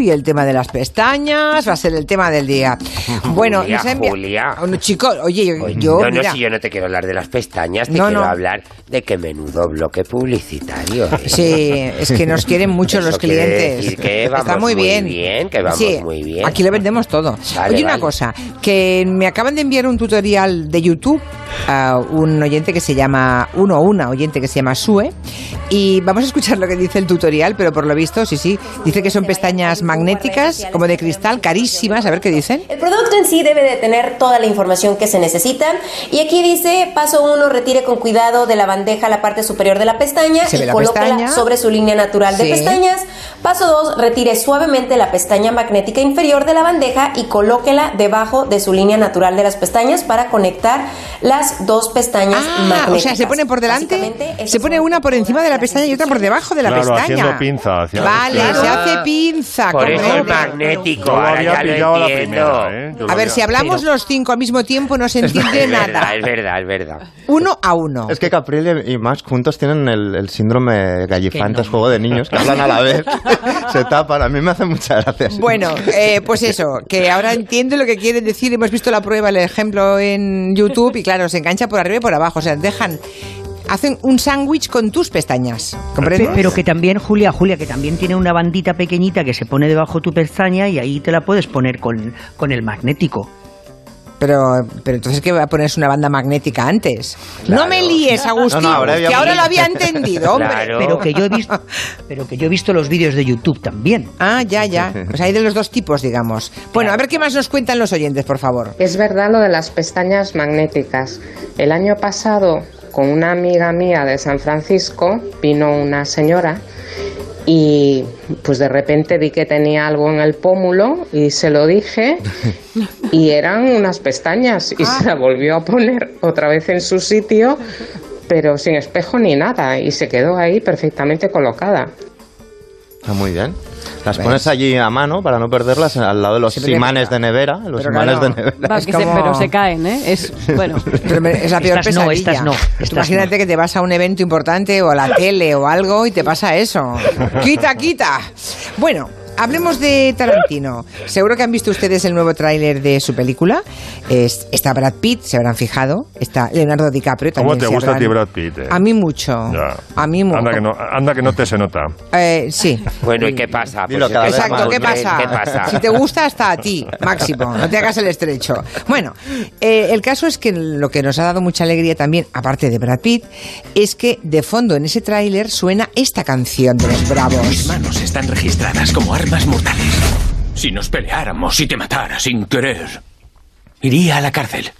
Uy, el tema de las pestañas va a ser el tema del día. Bueno, Julia, nos envía- Julia. Oh, no, chico, oye, yo, Oye, yo, no, no, mira, si yo no te quiero hablar de las pestañas, te No, quiero no. hablar de que menudo bloque publicitario. ¿eh? Sí, es que nos quieren mucho Eso los clientes. que Está vamos muy muy bien. bien, que vamos Sí, muy bien. Aquí lo vendemos todo. Vale, Oye, una cosa, que me acaban de enviar un tutorial de YouTube a un oyente que se llama, uno o una oyente que se llama Sue, y vamos a escuchar lo que dice el tutorial, pero por lo visto, sí, sí, dice que son pestañas magnéticas, como de cristal, carísimas, a ver qué dicen. El producto en sí debe de tener toda la información que se necesita, y aquí dice, paso uno, retire con cuidado de la bandeja la parte superior de la pestaña Se y la colóquela pestaña. sobre su línea natural de Sí. pestañas. Paso dos, retire suavemente la pestaña magnética inferior de la bandeja y colóquela debajo de su línea natural de las pestañas para conectar las dos pestañas Ah, magnéticas. o sea, se pone por delante, se pone una por encima de la pestaña y otra por debajo de la Claro, pestaña. haciendo pinza, haciendo- vale, Claro. se hace pinza. Por eso magnético, ahora había ya lo la primera, ¿eh? Yo lo A ver, había- si hablamos los cinco al mismo tiempo no se entiende Es nada. verdad, es verdad, es verdad. Uno a uno. Es que Capriel y Max juntos tienen el, el síndrome gallifantes, juego de niños, que hablan a la vez, se tapan. A mí me hace mucha gracia. Bueno, eh, pues eso, que ahora entiendo lo que quieren decir. Hemos visto la prueba, el ejemplo en YouTube y claro, se engancha por arriba y por abajo. O sea, dejan, hacen un sándwich con tus pestañas. Pero que también, Julia, Julia, que también tiene una bandita pequeñita que se pone debajo tu pestaña y ahí te la puedes poner con, con el magnético. Pero, pero entonces que va a ponerse una banda magnética antes. No me líes, Agustín, No, no, ahora que ahora lo había entendido, hombre. Pero que yo he visto, pero que yo he visto los vídeos de YouTube también. Ah, ya, ya. Pues hay de los dos tipos, digamos. Bueno, a ver qué más nos cuentan los oyentes, por favor. Es verdad lo de las pestañas magnéticas. El año pasado, con una amiga mía de San Francisco, vino una señora y pues de repente vi que tenía algo en el pómulo y se lo dije y eran unas pestañas y se la volvió a poner otra vez en su sitio pero sin espejo ni nada y se quedó ahí perfectamente colocada. Está muy bien. Las ¿Ves? pones allí a mano para no perderlas al lado de los imanes de nevera. Los Pero imanes de nevera. Va, se- pero se caen, ¿eh? Es, bueno. Pero me- es la peor Estas no, pesadilla. estas no, estas Imagínate que te vas a un evento importante o a la tele o algo y te pasa eso. quita, quita. Bueno, hablemos de Tarantino. Seguro que han visto ustedes el nuevo tráiler de su película. Es- está Brad Pitt, se habrán fijado. Está Leonardo DiCaprio ¿Cómo también. te se gusta a ti habrán- Brad Pitt? eh? A mí mucho. Ya. A mí mucho. Anda que, no, anda que no te se nota. Eh, sí. Bueno, ¿y qué pasa? Pues Exacto. ¿qué pasa? ¿Qué pasa? Si te gusta, hasta a ti, máximo. No te hagas el estrecho. Bueno, eh, el caso es que lo que nos ha dado mucha alegría también, aparte de Brad Pitt, es que de fondo en ese tráiler suena esta canción de los Mis Bravos. manos están registradas como armas mortales. Si nos peleáramos y te matara sin querer, iría a la cárcel.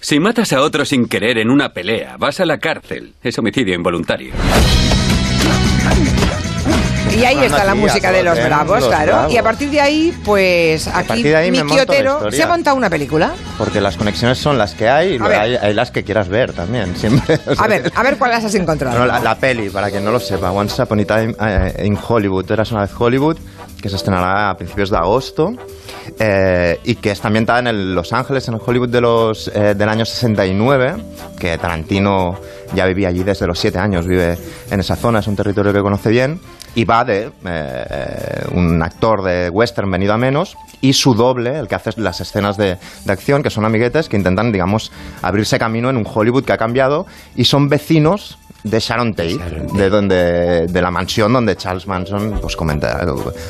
Si matas a otro sin querer en una pelea, vas a la cárcel. Es homicidio involuntario. Y ahí está la música de los Bravos, los claro. Bravos. Y a partir de ahí, pues aquí Miki Otero se ha montado una película. Porque las conexiones son las que hay y hay, hay las que quieras ver también, siempre. O sea, A ver, a ver cuáles has encontrado. Bueno, la, la peli, para quien no lo sepa, Once Upon a Time eh, in Hollywood, Eras una vez Hollywood, que se estrenará a principios de agosto eh, y que está ambientada en Los Ángeles, en el Hollywood de los, eh, del año 69, que Tarantino ya vivía allí desde los 7 años, vive en esa zona, es un territorio que conoce bien, y va de eh, un actor de western venido a menos y su doble, el que hace las escenas de, de acción, que son amiguetes que intentan, digamos, abrirse camino en un Hollywood que ha cambiado y son vecinos de Sharon Tate, de donde de la mansión donde Charles Manson pues cometerá,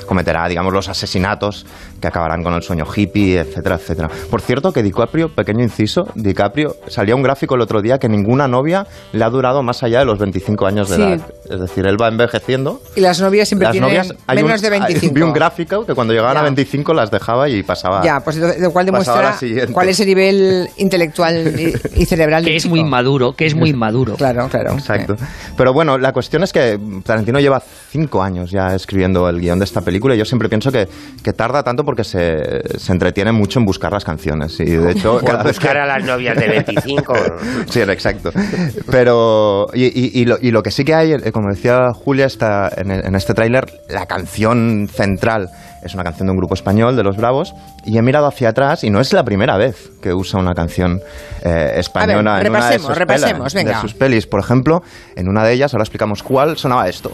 cometerá digamos los asesinatos que acabarán con el sueño hippie, etcétera, etcétera. Por cierto que DiCaprio, pequeño inciso, DiCaprio salía un gráfico el otro día que ninguna novia le ha durado más allá de los 25 años de Sí. edad. Es decir, él va envejeciendo. Y las novias siempre Las tienen novias, hay menos un- de 25. Vi un gráfico que cuando llegaban Ya. a 25 las dejaba y pasaba. Ya, pues lo cual demuestra cuál es el nivel intelectual y, y cerebral Que es chico. muy maduro, que es muy maduro. Claro, claro. Exacto. Pero bueno, la cuestión es que Tarantino lleva cinco años ya escribiendo el guion de esta película y yo siempre pienso que, que tarda tanto porque se, se entretiene mucho en buscar las canciones. Y de hecho, cada vez buscar que- a las novias de 25. Sí, exacto. Pero, y, y- y lo, y lo que sí que hay, eh, como decía Julia, está en, el- en este tráiler, la canción central es una canción de un grupo español, de Los Bravos, y he mirado hacia atrás y no es la primera vez que usa una canción eh, española A ver, en una de repasemos, sus, repasemos, pelas- venga. de sus pelis. Por ejemplo, en una de ellas, ahora explicamos cuál, sonaba esto.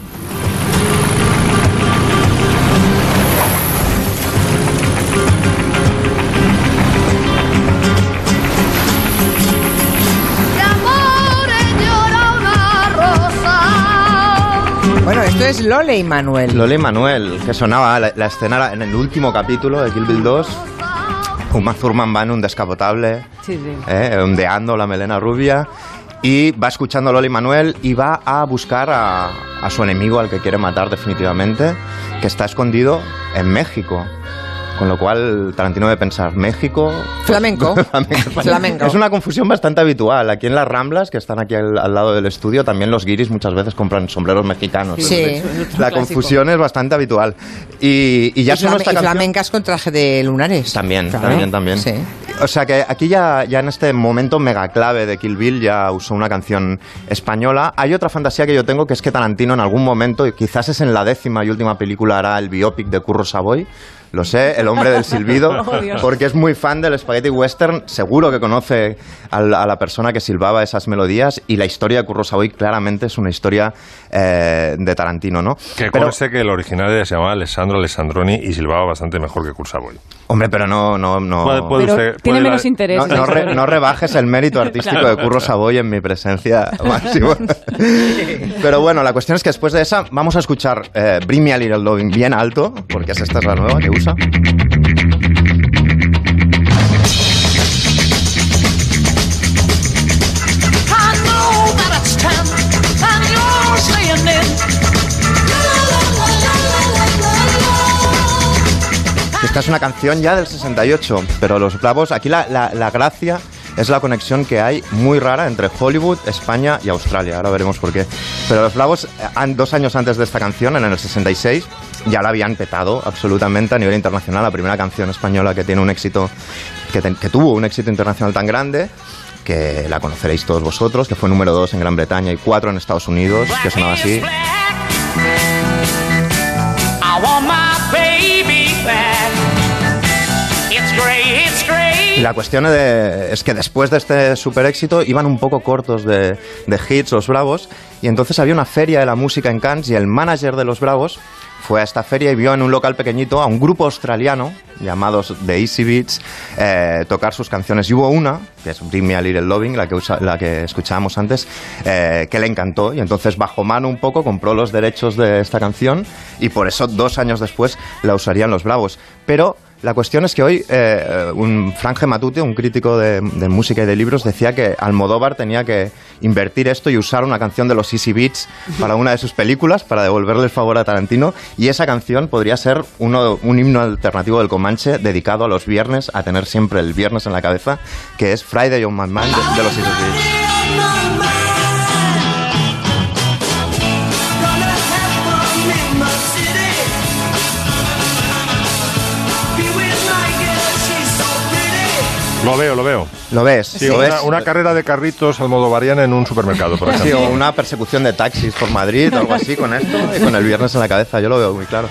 Bueno, esto es Lole y Manuel. Lole y Manuel, que sonaba la, la escena en el último capítulo de Kill Bill 2. Uma Thurman va en un descapotable, Sí, sí. eh, ondeando la melena rubia, y va escuchando a Loli Manuel y va a buscar a su enemigo, al que quiere matar definitivamente, que está escondido en México. Con lo cual, Tarantino debe pensar, México... Flamenco. Flamenco. Es una confusión bastante habitual. Aquí en las Ramblas, que están aquí al, al lado del estudio, también los guiris muchas veces compran sombreros mexicanos. Sí. Entonces, La confusión es bastante habitual. Y, y ya canción- flamencas con traje de lunares. También, Claro. también, también. Sí. O sea que aquí ya, ya en este momento mega clave de Kill Bill ya usó una canción española. Hay otra fantasía que yo tengo que es que Tarantino en algún momento, y quizás es en la décima y última película, hará el biopic de Curro Savoy. Lo sé, el hombre del silbido, Oh, porque es muy fan del spaghetti western. Seguro que conoce al- a la persona que silbaba esas melodías y la historia de Curro Savoy claramente es una historia eh, de Tarantino, ¿no? Que Pero- conste que el original se llamaba Alessandro Alessandroni y silbaba bastante mejor que Cursaboy. Hombre, pero no, no, no. Puede- puede Pero usted- tiene puede menos la- interés. No, no re- no rebajes el mérito artístico Claro. de Curro Savoy en mi presencia máxima. Pero bueno, la cuestión es que después de esa vamos a escuchar eh, Bring Me a Little Loving bien alto, porque esta es la nueva que usa. I know that it's time, and you're staying in. Esta es una canción ya del 68, pero los Bravos, aquí la, la- la gracia es la conexión que hay muy rara entre Hollywood, España y Australia. Ahora veremos por qué. Pero los Bravos, eh, dos años antes de esta canción, en el 66, ya la habían petado absolutamente a nivel internacional. La primera canción española que tiene un éxito, que, tuvo un éxito internacional tan grande que la conoceréis todos vosotros, que fue número 2 en Gran Bretaña y 4 en Estados Unidos, que sonaba así. La cuestión es que después de este super éxito iban un poco cortos de, de hits los Bravos y entonces había una feria de la música en Cannes y el manager de los Bravos fue a esta feria y vio en un local pequeñito a un grupo australiano llamados The Easy Beats eh, tocar sus canciones. Y hubo una que es Bring Me a Little Loving la que, usa- la que escuchábamos antes eh, que le encantó y entonces bajo mano un poco compró los derechos de esta canción y por eso dos años después la usarían los Bravos. Pero la cuestión es que hoy eh, un Franje Matute, un crítico de, de música y de libros, decía que Almodóvar tenía que invertir esto y usar una canción de los Easy Beats para una de sus películas, para devolverle el favor a Tarantino, y esa canción podría ser uno, un himno alternativo del Comanche dedicado a los viernes, a tener siempre el viernes en la cabeza, que es Friday on My Mind de, de los Easy Beats. Lo veo, lo veo. ¿Lo ves? Sí, ¿Lo una, ves? una carrera de carritos almodovariana en un supermercado, por Sí, ejemplo. o una persecución de taxis por Madrid o algo así con esto y con el viernes en la cabeza, yo lo veo muy claro.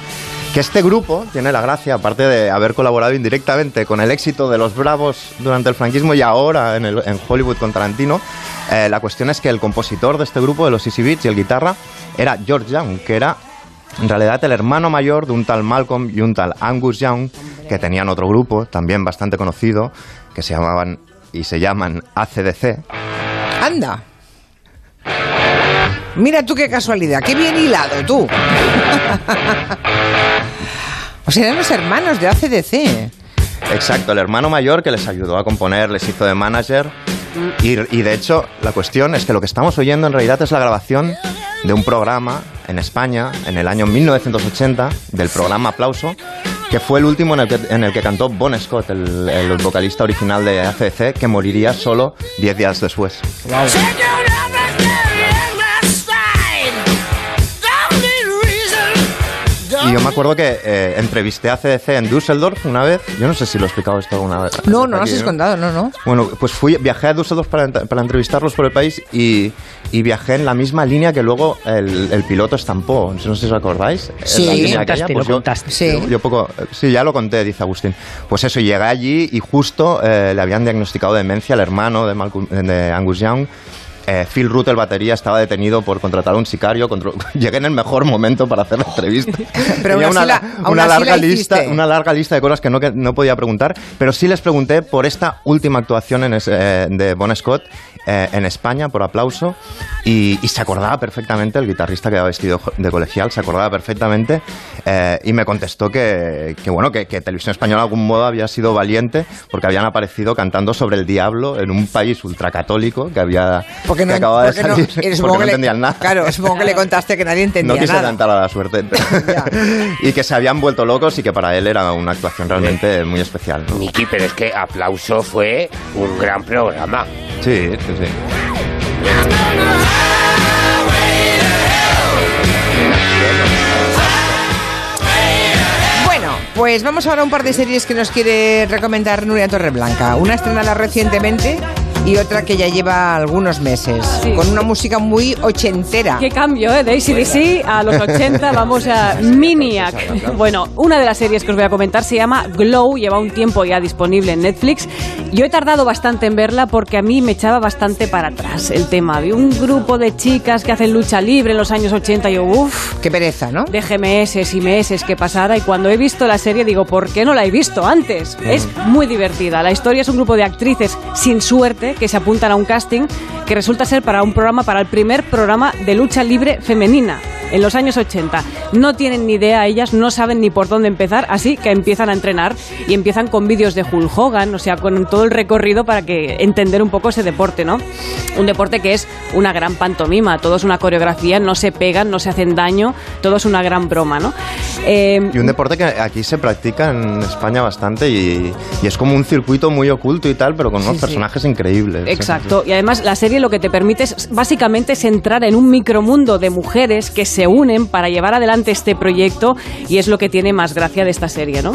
Que este grupo tiene la gracia, aparte de haber colaborado indirectamente con el éxito de los Bravos durante el franquismo y ahora en, el- en Hollywood con Tarantino, eh, la cuestión es que el compositor de este grupo, de los Easy Beats y el guitarra, era George Young, que era en realidad el hermano mayor de un tal Malcolm y un tal Angus Young, que tenían otro grupo también bastante conocido, que se llamaban y se llaman ACDC. Anda. Mira tú qué casualidad, qué bien hilado tú. o sea, eran los hermanos de ACDC. Exacto, el hermano mayor que les ayudó a componer, les hizo de manager. Y, y de hecho, la cuestión es que lo que estamos oyendo en realidad es la grabación de un programa en España en el año 1980, del programa Aplauso, que fue el último en el que, en el que cantó Bon Scott, el, vocalista original de ACDC, que moriría solo 10 días después. Acuerdo que eh, entrevisté a ACDC en Düsseldorf una vez. Yo no sé si lo he explicado esto alguna vez. No, no nos has contado, no, no. Bueno, pues fui, viajé a Düsseldorf para, para entrevistarlos por el país y, y viajé en la misma línea que luego el, el piloto estampó. No sé si os acordáis. Sí. La línea Lo aquella, contaste, pues lo yo- contaste. Sí. Yo, yo poco, sí, ya lo conté, dice Agustín. Pues eso, llegué allí y justo eh, le habían diagnosticado demencia al hermano de, Malcolm- de Angus Young. Eh, Phil Root, el batería, estaba detenido por contratar a un sicario. Llegué en el mejor momento para hacer la entrevista. Pero Tenía una, la- una larga la lista, una larga lista de cosas que no, que no podía preguntar, pero sí les pregunté por esta última actuación en ese- eh, de Bon Scott eh, en España, por aplauso, y, y se acordaba perfectamente, el guitarrista que había vestido de colegial, se acordaba perfectamente y me contestó que, que bueno, que, que Televisión Española de algún modo había sido valiente porque habían aparecido cantando sobre el diablo en un país ultracatólico que había Porque no, que acababa de porque no- salir eh, supongo porque no que le- entendían nada. Claro, supongo que le contaste que nadie entendía No quise nada. cantar a la suerte. y que se habían vuelto locos y que para él era una actuación realmente muy especial. ¿no? Miki, pero es que Aplauso fue un gran programa. Sí, sí, sí. Bueno, pues vamos ahora a un par de series que nos quiere recomendar Nuria Torreblanca. Una estrenada recientemente y otra que ya lleva algunos meses. Con una música muy ochentera. Qué cambio, ¿eh? De ACDC a los 80, vamos a Miniac. Bueno, una de las series que os voy a comentar se llama Glow, lleva un tiempo ya disponible en Netflix. Yo he tardado bastante en verla porque a mí me echaba bastante para atrás el tema. Vi un grupo de chicas que hacen lucha libre en los años 80 y yo, uff. Qué pereza, ¿no? Dejé meses y meses que pasara y cuando he visto la serie digo, ¿por qué no la he visto antes? Es muy divertida. La historia es un grupo de actrices sin suerte que se apuntan a un casting que resulta ser para un programa, para el primer programa de lucha libre femenina en los años 80. No tienen ni idea ellas, no saben ni por dónde empezar, así que empiezan a entrenar y empiezan con vídeos de Hulk Hogan, o sea, con todo el recorrido para que entender un poco ese deporte, ¿no? Un deporte que es una gran pantomima, todo es una coreografía, no se pegan, no se hacen daño, todo es una gran broma, ¿no? Eh, Y un deporte que aquí se practica en España bastante y, y es como un circuito muy oculto y tal, pero con unos sí. personajes increíbles. Exacto. Y además la serie lo que te permite es básicamente es entrar en un micromundo de mujeres que se unen para llevar adelante este proyecto y es lo que tiene más gracia de esta serie, ¿no?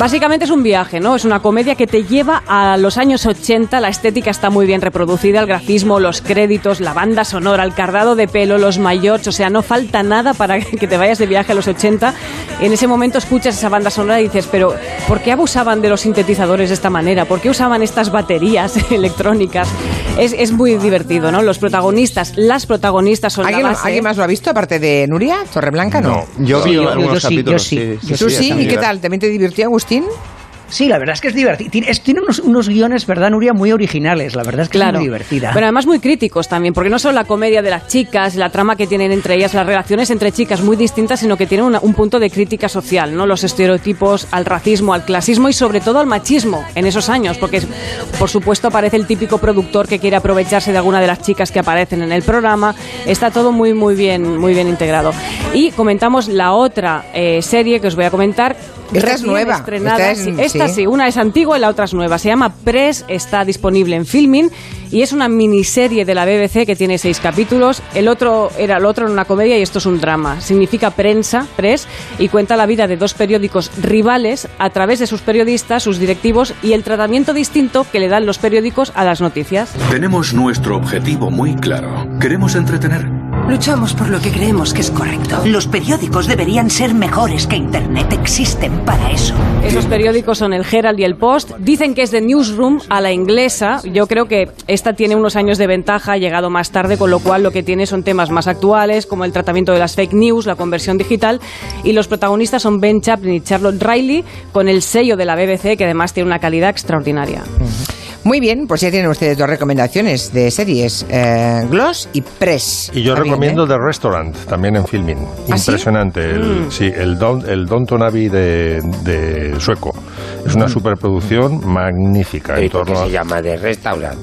Básicamente es un viaje, ¿no? Es una comedia que te lleva a los años 80, la estética está muy bien reproducida, el grafismo, los créditos, la banda sonora, el cardado de pelo, los mayots, o sea, no falta nada para que te vayas de viaje a los 80. En ese momento escuchas esa banda sonora y dices, pero ¿por qué abusaban de los sintetizadores de esta manera? ¿Por qué usaban estas baterías electrónicas? Es, es muy divertido, ¿no? Los protagonistas, las protagonistas son la ¿Alguien, base. ¿Alguien más lo ha visto aparte de Nuria Torreblanca? No. Yo vi Sí, yo- algunos yo sí, yo sí. ¿Y qué tal? ¿También te divirtió, Agustín? Sí, la verdad es que es divertido. Tiene, es- tiene unos, unos guiones, ¿verdad, Nuria? Muy originales. La verdad es que es muy divertida. Pero además muy críticos también, porque no solo la comedia de las chicas, la trama que tienen entre ellas, las relaciones entre chicas muy distintas, sino que tienen una- un punto de crítica social, ¿no? Los estereotipos, al racismo, al clasismo y sobre todo al machismo en esos años, porque por supuesto aparece el típico productor que quiere aprovecharse de alguna de las chicas que aparecen en el programa. Está todo muy muy bien muy bien integrado. Y comentamos la otra eh, serie que os voy a comentar. Esta es nueva. estrenada. Esta es- Sí, esta sí. sí, una es antigua y la otra es nueva. Se llama Press, está disponible en Filmin y es una miniserie de la BBC que tiene seis capítulos. El otro era el otro en una comedia y esto es un drama. Significa prensa, Press, y cuenta la vida de dos periódicos rivales a través de sus periodistas, sus directivos y el tratamiento distinto que le dan los periódicos a las noticias. Tenemos nuestro objetivo muy claro. Queremos entretener. Luchamos por lo que creemos que es correcto. Los periódicos deberían ser mejores que Internet. Existen para eso. Esos periódicos son el Herald y el Post. Dicen que es de Newsroom a la inglesa. Yo creo que esta tiene unos años de ventaja, ha llegado más tarde, con lo cual lo que tiene son temas más actuales, como el tratamiento de las fake news, la conversión digital. Y los protagonistas son Ben Chaplin y Charlotte Riley, con el sello de la BBC, que además tiene una calidad extraordinaria. Muy bien, pues ya tienen ustedes dos recomendaciones de series, eh, Gloss y Press. Y yo recomiendo ¿eh? The Restaurant, también en filming. ¿Ah, sí? Impresionante. El, Mm. Sí, el, Don, el Downton Abbey de, de sueco. Es una superproducción magnífica. ¿Y en qué torno a- se llama de restaurant?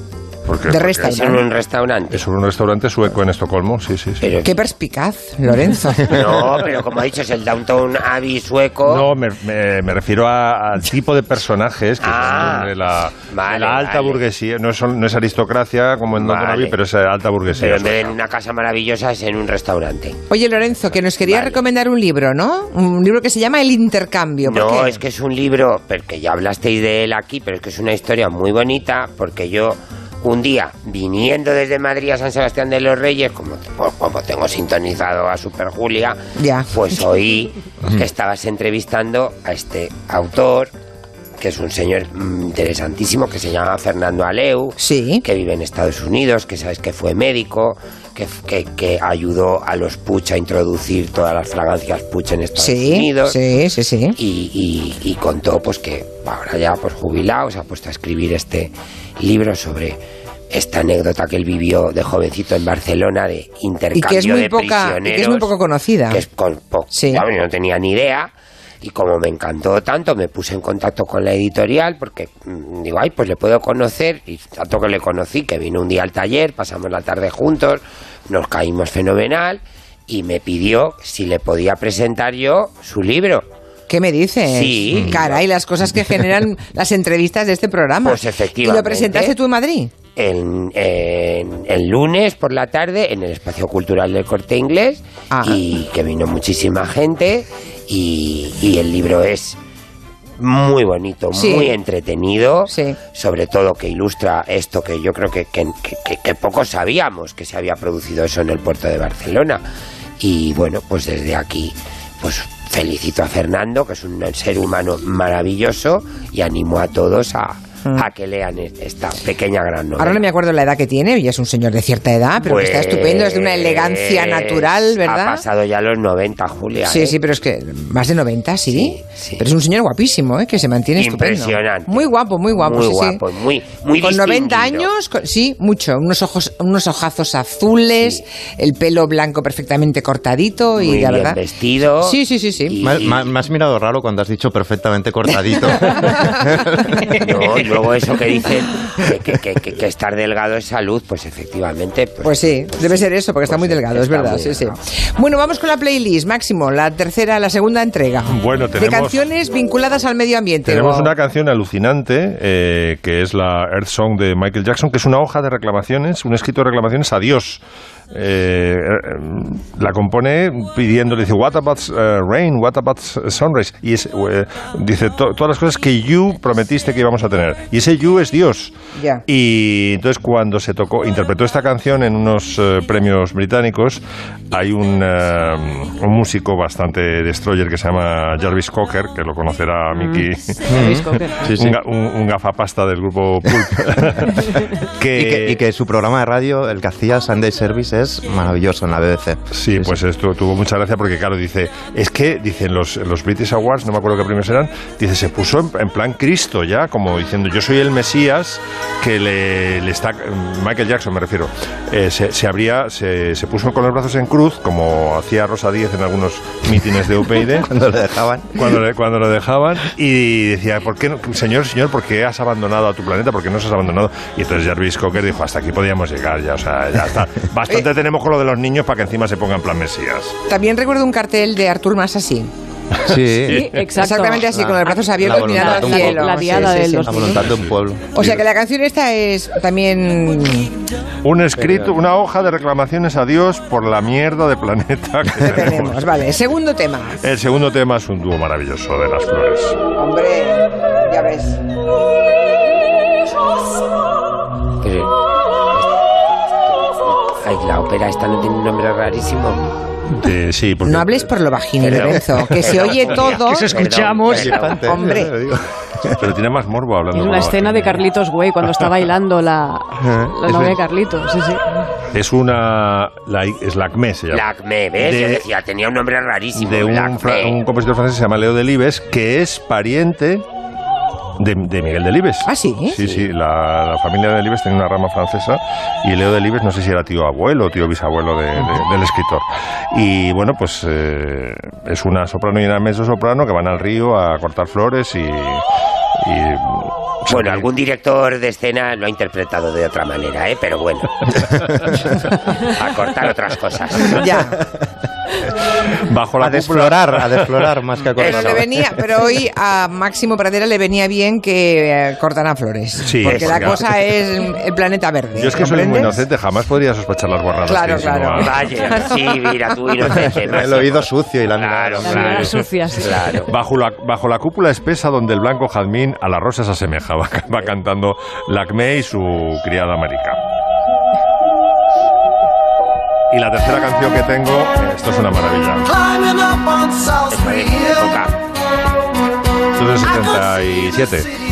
Porque- De porque restaurant. Es en un restaurante. Es un restaurante sueco en Estocolmo, sí, sí, sí. Qué perspicaz, Lorenzo. No, pero como ha dicho, es el Downtown Abbey sueco. No, me, me- me refiero a- al tipo de personajes que Ah, son de la, vale, de la alta vale. burguesía. No es, no es aristocracia como en Downton Vale. Abbey, pero es alta burguesía. Pero en una casa maravillosa es en un restaurante. Oye, Lorenzo, que nos quería recomendar un libro, ¿no? Un libro que se llama El Intercambio. ¿Por No, qué? es que es un libro, porque ya hablasteis de él aquí, pero es que es una historia muy bonita, porque yo un día, viniendo desde Madrid a San Sebastián de los Reyes, como, pues, como tengo sintonizado a Super Julia, Ya. pues oí que estabas entrevistando a este autor, que es un señor mm, interesantísimo, que se llama Fernando Aleu, que vive en Estados Unidos, que sabes que fue médico, que, que, que ayudó a los Puch a introducir todas las fragancias Puch en Estados Sí, Unidos. sí, sí, sí. Y, y- y contó pues que ahora ya pues jubilado se ha puesto a escribir este libro sobre esta anécdota que él vivió de jovencito en Barcelona de Y intercambio que es muy de poca, y que es muy poco conocida. que es con po- Vamos, yo no tenía ni idea. Y como me encantó tanto, me puse en contacto con la editorial porque mm, digo, ay, pues le puedo conocer. Y tanto que le conocí, que vino un día al taller, pasamos la tarde juntos, nos caímos fenomenal. Y me pidió si le podía presentar yo su libro. ¿Qué me dices? Sí. Caray, las cosas que generan las entrevistas de este programa. Pues ¿Y efectivamente. lo presentaste tú en Madrid? el, en- el lunes por la tarde en el espacio cultural del corte inglés y que vino muchísima gente y, y el libro es muy bonito, Sí. muy entretenido, sobre todo que ilustra esto que yo creo que, que, que- que- pocos sabíamos que se había producido eso en el puerto de Barcelona. Y bueno, pues desde aquí, pues felicito a Fernando, que es un ser humano maravilloso, y animo a todos a, a que lean esta pequeña gran novela. Ahora no me acuerdo la edad que tiene, y es un señor de cierta edad, pero que está Pues, estupendo, es de una elegancia natural, Ha ¿verdad? pasado ya los 90, Julia. Sí, ¿eh? sí, pero es que más de 90, ¿sí? Pero es un señor guapísimo, ¿eh? Que se mantiene estupendo. Impresionante. Muy guapo, muy guapo, Muy sí, sí. guapo, muy, muy con 90 distinguido. años, con- sí, mucho. Unos ojos, unos ojazos azules, el pelo blanco perfectamente cortadito y la verdad. vestido. Sí, sí, sí, sí. Me, me- me has mirado raro cuando has dicho perfectamente cortadito. No, luego eso que dicen que, que- que- que- que estar delgado es salud, pues efectivamente. Pues, Pues sí, debe ser eso, porque está muy delgado, es verdad, sí, sí. Bueno, vamos con la playlist, Máximo, la tercera, la segunda entrega. Bueno, De tenemos- canciones vinculadas al medio ambiente. Tenemos o- una canción alucinante eh, que es la Earth Song de Michael Jackson, que es una hoja de reclamaciones, un escrito de reclamaciones a Dios. Eh, eh, la compone pidiéndole, dice, What about eh, rain? What about sunrise? Y es, eh, dice to- todas las cosas que you prometiste que íbamos a tener. Y ese you es Dios. Y entonces cuando se tocó, interpretó esta canción en unos eh, premios británicos, hay un, un músico bastante destroyer que se llama Jarvis Cocker, que lo conocerá. Jarvis Cocker. Sí, sí. Un, un- un gafapasta del grupo Pulp. que, Y, que, y que su programa de radio, el que hacía Sunday Service, es maravilloso en la BBC. Sí, pues esto tuvo mucha gracia porque, claro, dice, es que, dicen los, los British Awards, no me acuerdo qué premios eran, dice, se puso en, en plan Cristo ya, como diciendo, yo soy el Mesías que le, le está, Michael Jackson me refiero, eh, se, se abría, se, se puso con los brazos en cruz, como hacía Rosa Díez en algunos mítines de UPyD. cuando le dejaban. Cuando le, cuando lo dejaban y decía, ¿por qué no, señor, señor, por qué has abandonado a tu planeta? ¿Por qué nos has abandonado? Y entonces Jarvis Cocker dijo, hasta aquí podíamos llegar ya, o sea, ya está. Bastante tenemos con lo de los niños para que encima se pongan plan Mesías. También recuerdo un cartel de Artur Mas así. Sí, exacto. Exactamente así, con los brazos abiertos La mirando al de cielo. La Sí, diada sí, del sí. La voluntad de un pueblo. O sea que la canción esta es también... Un escrito, una hoja de reclamaciones a Dios por la mierda de planeta que tenemos. Tenemos, vale. Segundo tema. El segundo tema es un dúo maravilloso de las flores. Hombre, ya ves. Ay, la ópera esta no tiene un nombre rarísimo. De- sí, porque- No hables por lo Perdón. Lorenzo, que se oye todo. Que se escuchamos. Perdón, perdón. Hombre. Pero tiene más morbo hablando. Es por una escena de Carlitos Güey cuando está bailando la, la Es novia de- Carlitos. Sí, sí. Es una. La, es Lacme, se llama. Lacme, ¿ves? De- Yo decía, tenía un nombre rarísimo. de un, fra- un compositor francés que se llama Leo Delibes, que es pariente de, de Miguel Delibes. ¿Ah, sí? Sí, sí, la, la familia de Delibes tenía una rama francesa y Leo Delibes, no sé si era tío abuelo o tío bisabuelo de- de- del escritor. Y bueno, pues eh, es una soprano y una mezzo soprano que van al río a cortar flores y. y Bueno, algún director de escena lo ha interpretado de otra manera, ¿eh? Pero bueno. a cortar otras cosas. Ya. Bajo la A desflorar, a desflorar más que a Pero, cortar. le venía, pero hoy a Máximo Pradera le venía bien que eh, cortaran flores. Sí, porque la cosa es el planeta verde. Yo es que soy muy inocente, jamás podría sospechar las guarradas. Claro, que claro. Vaya, sí, mira, tú inocente. El oído sucio y la Claro, La mirada claro. sucia, sí. Claro. Bajo la, bajo la cúpula espesa donde el blanco jazmín a la rosa se asemeja, va, va cantando Lacme y su criada Marica. Y la tercera canción que tengo, esto es una maravilla. Climbing up on South Esta es mi época. Esto es del 77.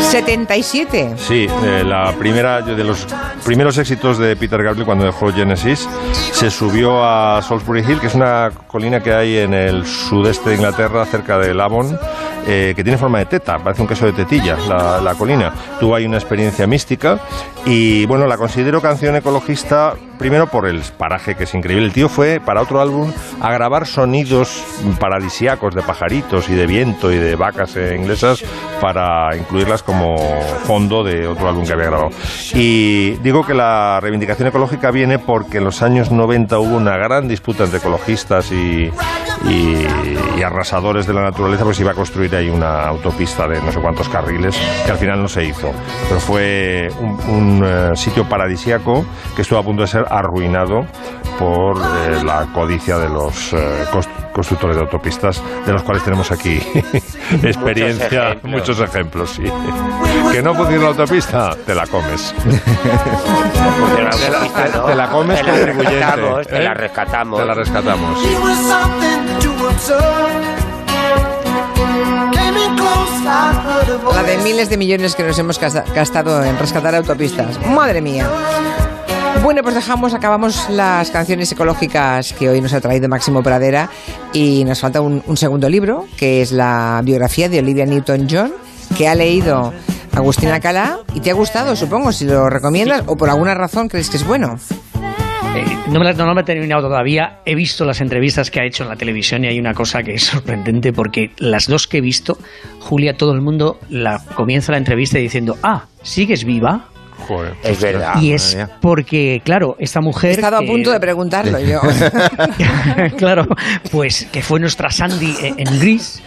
77. Sí, eh, la primera de los primeros éxitos de Peter Gabriel cuando dejó Genesis se subió a Salisbury Hill, que es una colina que hay en el sudeste de Inglaterra, cerca de Avon, eh, que tiene forma de teta, parece un queso de tetilla, la, colina. Tuvo ahí una experiencia mística y bueno, la considero canción ecologista primero por el paraje que es increíble. El tío fue para otro álbum a grabar sonidos paradisíacos de pajaritos y de viento y de vacas eh, inglesas para incluirlas como fondo de otro álbum que había grabado. Y digo que la reivindicación ecológica viene porque en los años 90 hubo una gran disputa entre ecologistas y, y- y arrasadores de la naturaleza, pues iba a construir ahí una autopista de no sé cuántos carriles, que al final no se hizo. Pero fue un, un, eh, sitio paradisíaco que estuvo a punto de ser arruinado por eh, la codicia de los eh, constructores de autopistas, de los cuales tenemos aquí experiencia, ejemplos. muchos ejemplos, sí. Que no funciona la autopista, te la comes. Te la- autopista no. te la comes Te la contribuyente, rescatamos, te ¿eh? la rescatamos. Te la rescatamos. La de miles de millones que nos hemos gasta- gastado en rescatar autopistas. Madre mía. Bueno, pues dejamos, acabamos las canciones ecológicas que hoy nos ha traído Máximo Pradera y nos falta un, un segundo libro, que es la biografía de Olivia Newton-John, que ha leído Agustina Calá y te ha gustado, supongo, si lo recomiendas o por alguna razón crees que es bueno. Eh, no, me la, no me he terminado todavía. He visto las entrevistas que ha hecho en la televisión y hay una cosa que es sorprendente porque las dos que he visto, Julia, todo el mundo la comienza la entrevista diciendo, ah, ¿sigues viva? Joder. Es verdad. y es porque, claro, esta mujer... He estado a punto de preguntarlo yo. claro, pues que fue nuestra Sandy en Gris,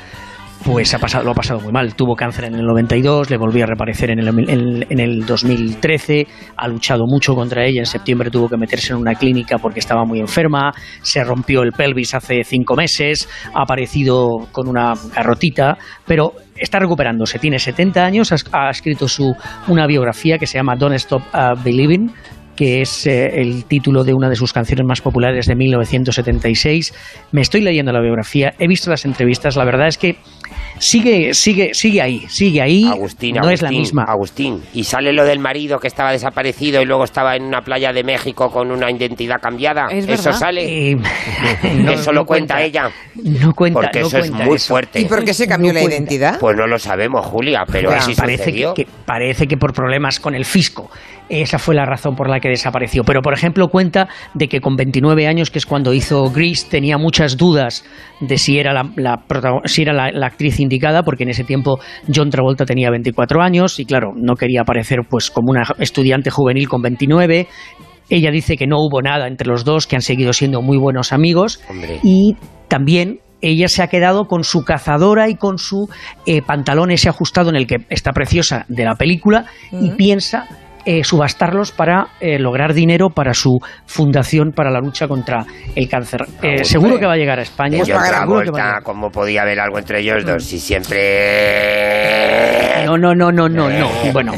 pues ha pasado, lo ha pasado muy mal. Tuvo cáncer en el 92, le volvió a reaparecer en el, en- en el 2013, ha luchado mucho contra ella. En septiembre tuvo que meterse en una clínica porque estaba muy enferma, se rompió el pelvis hace cinco meses, ha aparecido con una garrotita, pero está recuperándose. Tiene 70 años, ha, ha escrito su, una biografía que se llama Don't Stop uh, Believing que es eh, el título de una de sus canciones más populares de 1976. Me estoy leyendo la biografía, he visto las entrevistas, la verdad es que sigue, sigue, sigue ahí, sigue ahí. Agustín, no es la Agustín, misma. Agustín. Y sale lo del marido que estaba desaparecido y luego estaba en una playa de México con una identidad cambiada. Es eso verdad. sale. Eh, no- eso lo cuenta, cuenta. ella. No cuenta, Porque no eso es cuenta muy eso. fuerte. ¿Y por qué se cambió No la cuenta. identidad? Pues no lo sabemos, Julia, pero Ya, así parece sucedió. que, que- parece que por problemas con el fisco. Esa fue la razón por la que desapareció. Pero, por ejemplo, cuenta de que con 29 años, que es cuando hizo Grease, tenía muchas dudas de si era la, si era la, la actriz indicada, porque en ese tiempo John Travolta tenía 24 años y, claro, no quería aparecer pues como una estudiante juvenil con 29. Ella dice que no hubo nada entre los dos, que han seguido siendo muy buenos amigos. Hombre. Y también ella se ha quedado con su cazadora y con su eh, pantalón ese ajustado en el que está preciosa de la película y piensa eh, subastarlos para eh, lograr dinero para su fundación para la lucha contra el cáncer. Eh, bueno. seguro que va a llegar a España. Pues John seguro que va a Travolta, llegar. ¿cómo podía haber algo entre ellos dos? Si siempre... No, no, no, no, no, no. Bueno,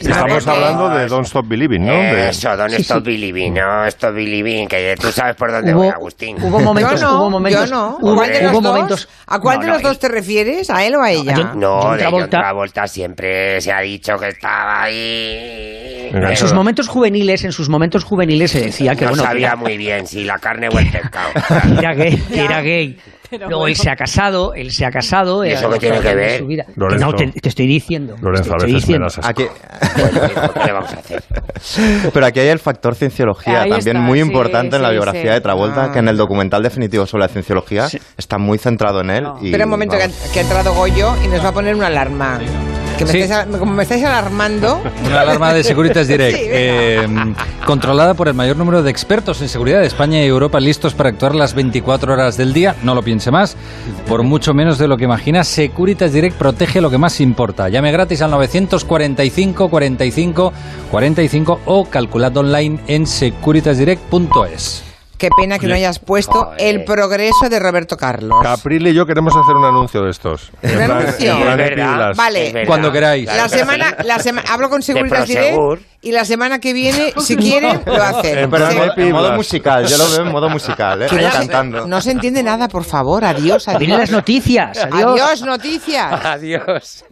Estamos hablando de Don't Stop Believing, ¿no? Eso, Don't Sí, Stop sí. Believing, no Stop Believing, que tú sabes por dónde Hubo- voy, Agustín. hubo momentos, yo no, hubo momentos, yo no. ¿A hubo, cuál de los hubo dos? momentos. ¿A cuál No, de no, los dos te refieres? ¿A él o a ella? John- No, John de John Travolta. Siempre se ha dicho que estaba ahí. En sus momentos juveniles, en sus momentos juveniles se decía que no bueno, que sabía era- muy bien si la carne o el pescado. era gay, que era gay. Luego él se ha casado, él se ha casado. ¿Y eso qué tiene que ver? su vida. Que Lorenzo. no, te, te estoy diciendo. Lorenzo, a te estoy veces me diciendo. das asco. Aquí, Bueno, ¿qué le vamos a hacer? pero aquí hay el factor cienciología, Ahí también está, muy sí, importante en la biografía sí. de Travolta, que en el documental definitivo sobre la cienciología está muy centrado en él. Y, Espera un momento, que ha, que ha entrado Goyo y nos va a poner una alarma. Que me Sí. estáis, como me estáis alarmando. Una alarma de Securitas Direct, Sí, eh, controlada por el mayor número de expertos en seguridad de España y Europa listos para actuar las 24 horas del día. No lo piense más. Por mucho menos de lo que imagina, Securitas Direct protege lo que más importa. Llame gratis al 945 45 45 o calculad online en securitasdirect.es. Qué pena que no hayas puesto el progreso de Roberto Carlos. Capril y yo queremos hacer un anuncio de estos. Plan- anuncio? Vale. Cuando queráis. La semana, la sema- hablo con Seguridad Direct y la semana que viene, si quieren, lo hacen. En, pero en, Sí. modo- en modo musical, yo lo veo en modo musical, ¿eh? Ahí no, cantando. no se entiende nada, por favor. Adiós, adiós. Vienen las noticias. Adiós. Adiós, noticias. Adiós.